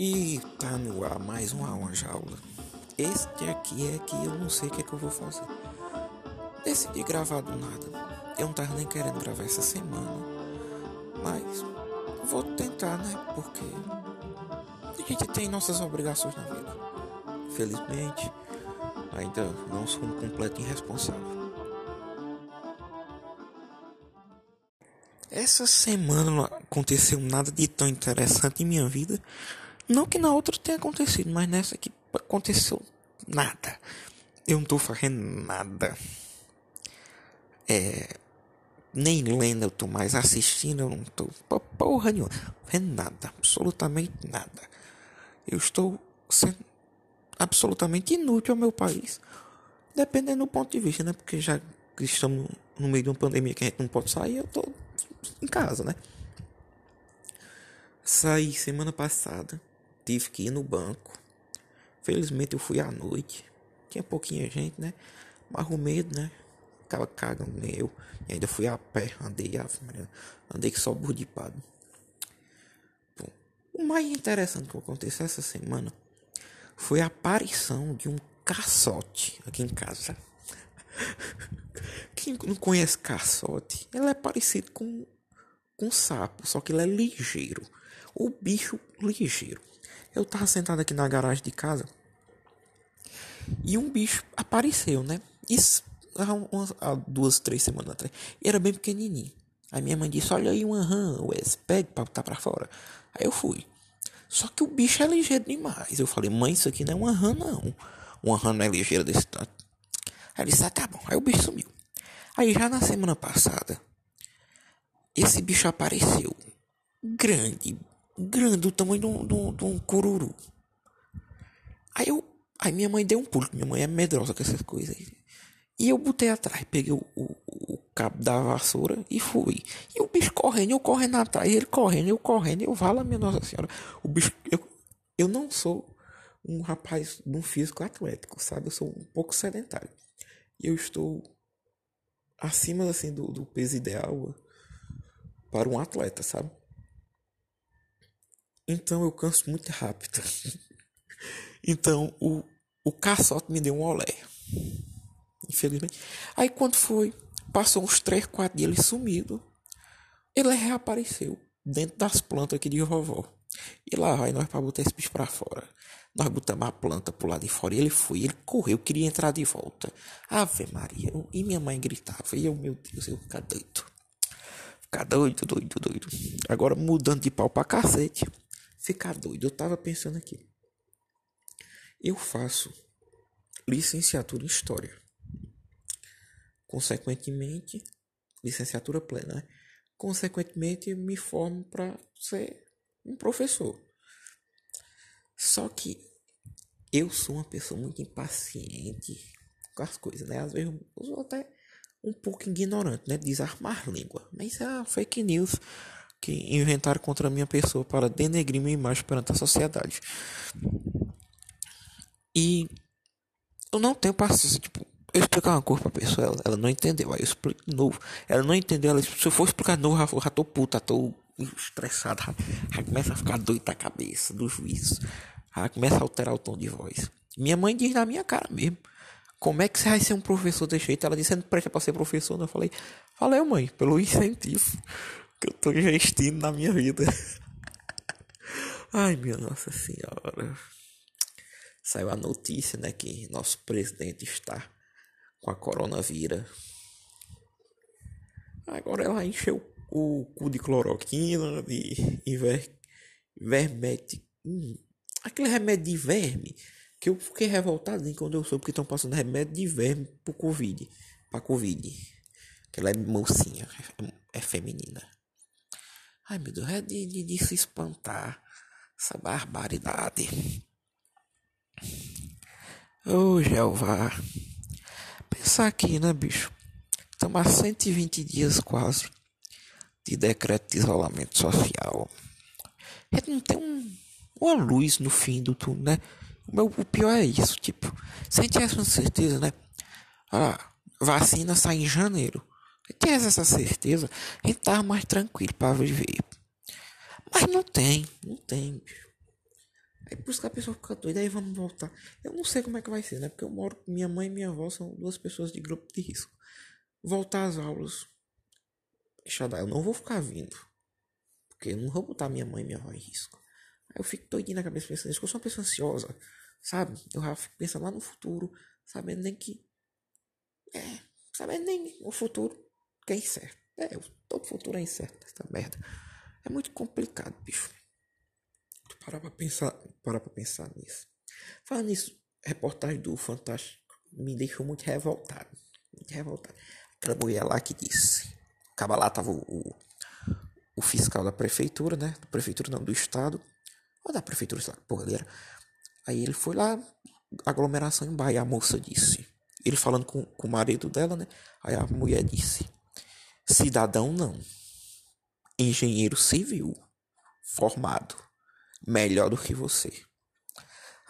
E tá no ar mais uma aula jaula. Este aqui é que eu não sei o que é que eu vou fazer. Decidi gravar do nada. Eu não tava nem querendo gravar essa semana. Mas vou tentar, né? Porque a gente tem nossas obrigações na vida. Felizmente, ainda não sou um completo irresponsável. Essa semana não aconteceu nada de tão interessante em minha vida não que na outra tenha acontecido, mas nessa aqui aconteceu nada. Eu não tô fazendo nada. É. Nem lendo eu tô mais assistindo, eu não tô porra nenhuma. Fazendo nada, absolutamente nada. Eu estou sendo absolutamente inútil ao meu país. Dependendo do ponto de vista, né? Porque já estamos no meio de uma pandemia que a gente não pode sair, eu tô em casa, né? Saí semana passada tive que ir no banco. Felizmente eu fui à noite. Tinha pouquinha gente, né? Mas o medo, né? Ficava cagando eu. E ainda fui a pé, andei, andei que só burdipado. Bom, o mais interessante que aconteceu essa semana foi a aparição de um caçote aqui em casa. Quem não conhece caçote, ele é parecido com, com um sapo, só que ele é ligeiro. O bicho ligeiro. Eu tava sentado aqui na garagem de casa e um bicho apareceu, né? Isso há, há duas, três semanas atrás. E era bem pequenininho. Aí minha mãe disse: Olha aí uma rã, Wes, pede pra botar pra fora. Aí eu fui. Só que o bicho é ligeiro demais. Eu falei: Mãe, isso aqui não é uma rã, não. Uma rã não é ligeira desse tanto. Aí ele disse: Ah, tá bom. Aí o bicho sumiu. Aí já na semana passada, esse bicho apareceu. Grande, grande, do tamanho de um, de um, de um cururu. Aí eu. Aí minha mãe deu um pulo, minha mãe é medrosa com essas coisas. E eu botei atrás, peguei o, o, o, cabo da vassoura e fui. E o bicho correndo, eu correndo atrás, ele correndo, eu correndo, eu falo, minha Nossa Senhora. O bicho. Eu, eu não sou um rapaz de um físico atlético, sabe? Eu sou um pouco sedentário. Eu estou acima assim do, do peso ideal para um atleta, sabe? Então eu canso muito rápido. então o, o caçote me deu um olé. Infelizmente. Aí quando foi, passou uns 3, 4 dias ele sumido. Ele reapareceu dentro das plantas aqui de vovó. E lá vai nós para botar esse bicho para fora. Nós botamos a planta pro lado de fora e ele foi, ele correu, queria entrar de volta. Ave Maria. E minha mãe gritava. E eu, meu Deus, eu ficar doido. Ficar doido, doido, doido. Agora mudando de pau pra cacete ficar doido. Eu tava pensando aqui. Eu faço licenciatura em História. Consequentemente, licenciatura plena. Né? Consequentemente, me formo para ser um professor. Só que eu sou uma pessoa muito impaciente com as coisas, né? Às vezes eu sou até um pouco ignorante, né? Desarmar língua. Mas é fake news que inventaram contra a minha pessoa para denegrir minha imagem perante a sociedade. E eu não tenho paciência, tipo, eu explicar uma coisa pra pessoa, ela, ela não entendeu, aí eu explico de novo. Ela não entendeu, ela, se eu for explicar de novo, eu já tô puta, tô estressado, já, já começa a ficar doido da cabeça, do juízo, já começa a alterar o tom de voz. Minha mãe diz na minha cara mesmo. Como é que você vai ser um professor desse jeito? Ela disse, você não presta pra ser professor, não? Eu falei, falei, mãe, pelo incentivo tô investindo na minha vida. Ai, minha Nossa Senhora. Saiu a notícia, né, que nosso presidente está com a coronavírus. Agora ela encheu o cu de cloroquina, de, de ver, vermete. Hum, aquele remédio de verme que eu fiquei revoltado quando eu soube que estão passando remédio de verme pro Covid. Pra Covid. Que ela é mocinha, é, é feminina. Ai meu Deus, é de, de, de se espantar. Essa barbaridade. Ô oh, Jeová. Pensar aqui, né, bicho? Estamos há 120 dias quase de decreto de isolamento social. A gente não tem um, uma luz no fim do túnel, né? O, meu, o pior é isso, tipo, se a gente tivesse uma certeza, né? Ah, vacina sai em janeiro tivesse essa certeza, a gente tava mais tranquilo para viver. Mas não tem, não tem, bicho. Aí por isso que a pessoa fica doida, aí vamos voltar. Eu não sei como é que vai ser, né? Porque eu moro com minha mãe e minha avó, são duas pessoas de grupo de risco. Voltar às aulas. Xadá, eu não vou ficar vindo. Porque eu não vou botar minha mãe e minha avó em risco. Aí eu fico doidinho na cabeça pensando nisso, eu sou uma pessoa ansiosa, sabe? Eu já fico pensando lá no futuro, sabendo nem que. É, sabendo nem o futuro que é incerto. É, todo futuro é incerto, essa merda. É muito complicado, bicho. Parar pra pensar, parar pra pensar nisso. Falando nisso, reportagem do Fantástico me deixou muito revoltado. Muito revoltado. Aquela mulher lá que disse. Acaba lá tava o, o, o, fiscal da prefeitura, né? Prefeitura não, do estado. Ou da prefeitura, sei lá, porra, ele era. Aí ele foi lá, aglomeração em Bahia, a moça disse. Ele falando com, com o marido dela, né? Aí a mulher disse: Cidadão não. Engenheiro civil. Formado melhor do que você.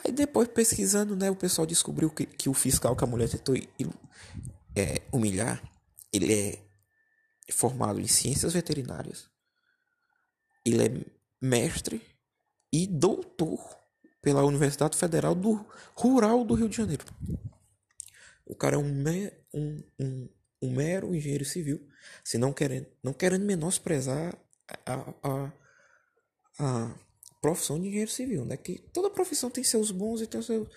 Aí depois pesquisando, né, o pessoal descobriu que, que o fiscal que a mulher tentou é, humilhar, ele é formado em ciências veterinárias. Ele é mestre e doutor pela Universidade Federal do Rural do Rio de Janeiro. O cara é um, me, um, um, um mero engenheiro civil, se não querendo, não querendo menosprezar a, a, a profissão de engenheiro civil, né? Que toda profissão tem seus bons e tem seus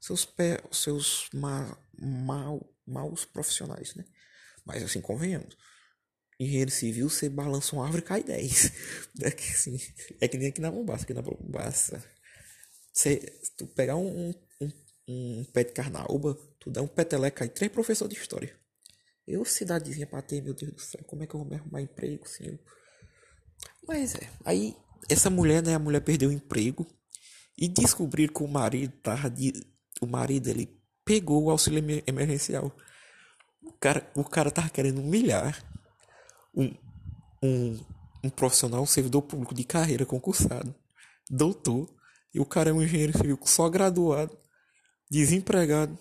seus pé, seus ma, mal, maus profissionais, né? Mas assim, convenhamos. Engenheiro civil, você balança uma árvore e cai 10. É que, assim, é que nem aqui na Mombasa. Aqui na Mombasa, você, tu pegar um, um, um, pé de carnaúba, tu dá um peteleco, cai três professores de história. Eu, cidadezinha pra ter, meu Deus do céu, como é que eu vou me arrumar emprego, assim? Mas é, aí essa mulher, né, a mulher perdeu o emprego e descobrir que o marido tava de, o marido ele pegou o auxílio emergencial. O cara, o cara tava querendo humilhar um, um, um profissional, um servidor público de carreira concursado, doutor, e o cara é um engenheiro civil só graduado, desempregado.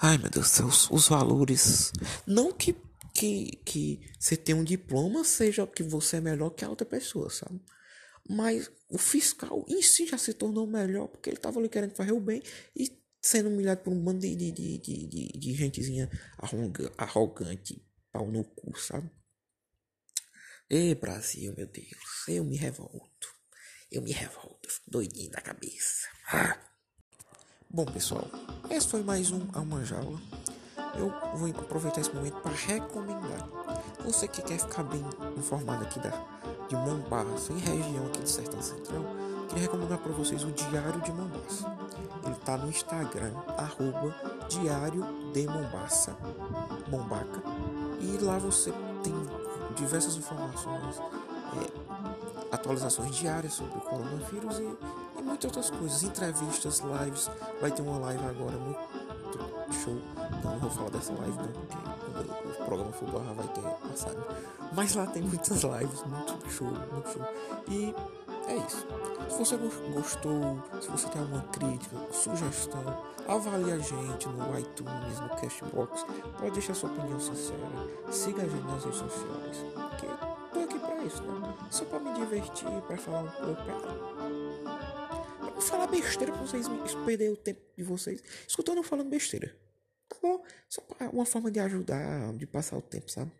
Ai meu Deus do céu, os, os valores. Não que que, que você tem um diploma seja que você é melhor que a outra pessoa, sabe? Mas o fiscal em si já se tornou melhor porque ele estava ali querendo fazer o bem e sendo humilhado por um bando de, de, de, de, de gentezinha arrogante, pau no cu, sabe? Ei, Brasil, meu Deus, eu me revolto. Eu me revolto, fico doidinho na cabeça. Ah. Bom, pessoal, esse foi mais um Alma Jaula eu vou aproveitar esse momento para recomendar. Você que quer ficar bem informado aqui da, de Mombasa, em região aqui do Sertão Central, queria recomendar para vocês o Diário de Mombasa. Ele está no Instagram, arroba Diário de Mombasa, Mombaca. E lá você tem diversas informações, é, atualizações diárias sobre o coronavírus e, e muitas outras coisas, entrevistas, lives. Vai ter uma live agora muito show. Então não vou falar dessa live não, porque quando o programa for barra vai ter passado. Mas lá tem muitas lives, muito show, muito show. E é isso. Se você gostou, se você tem alguma crítica, sugestão, avalie a gente no iTunes, no Cashbox. Pode deixar sua opinião sincera. Siga a gente nas redes sociais. Porque tô aqui pra isso, né? Só pra me divertir, pra falar um pouco. Pra falar besteira pra vocês perderem o tempo de vocês escutando eu falando besteira. Tá bom? Só uma forma de ajudar, de passar o tempo, sabe?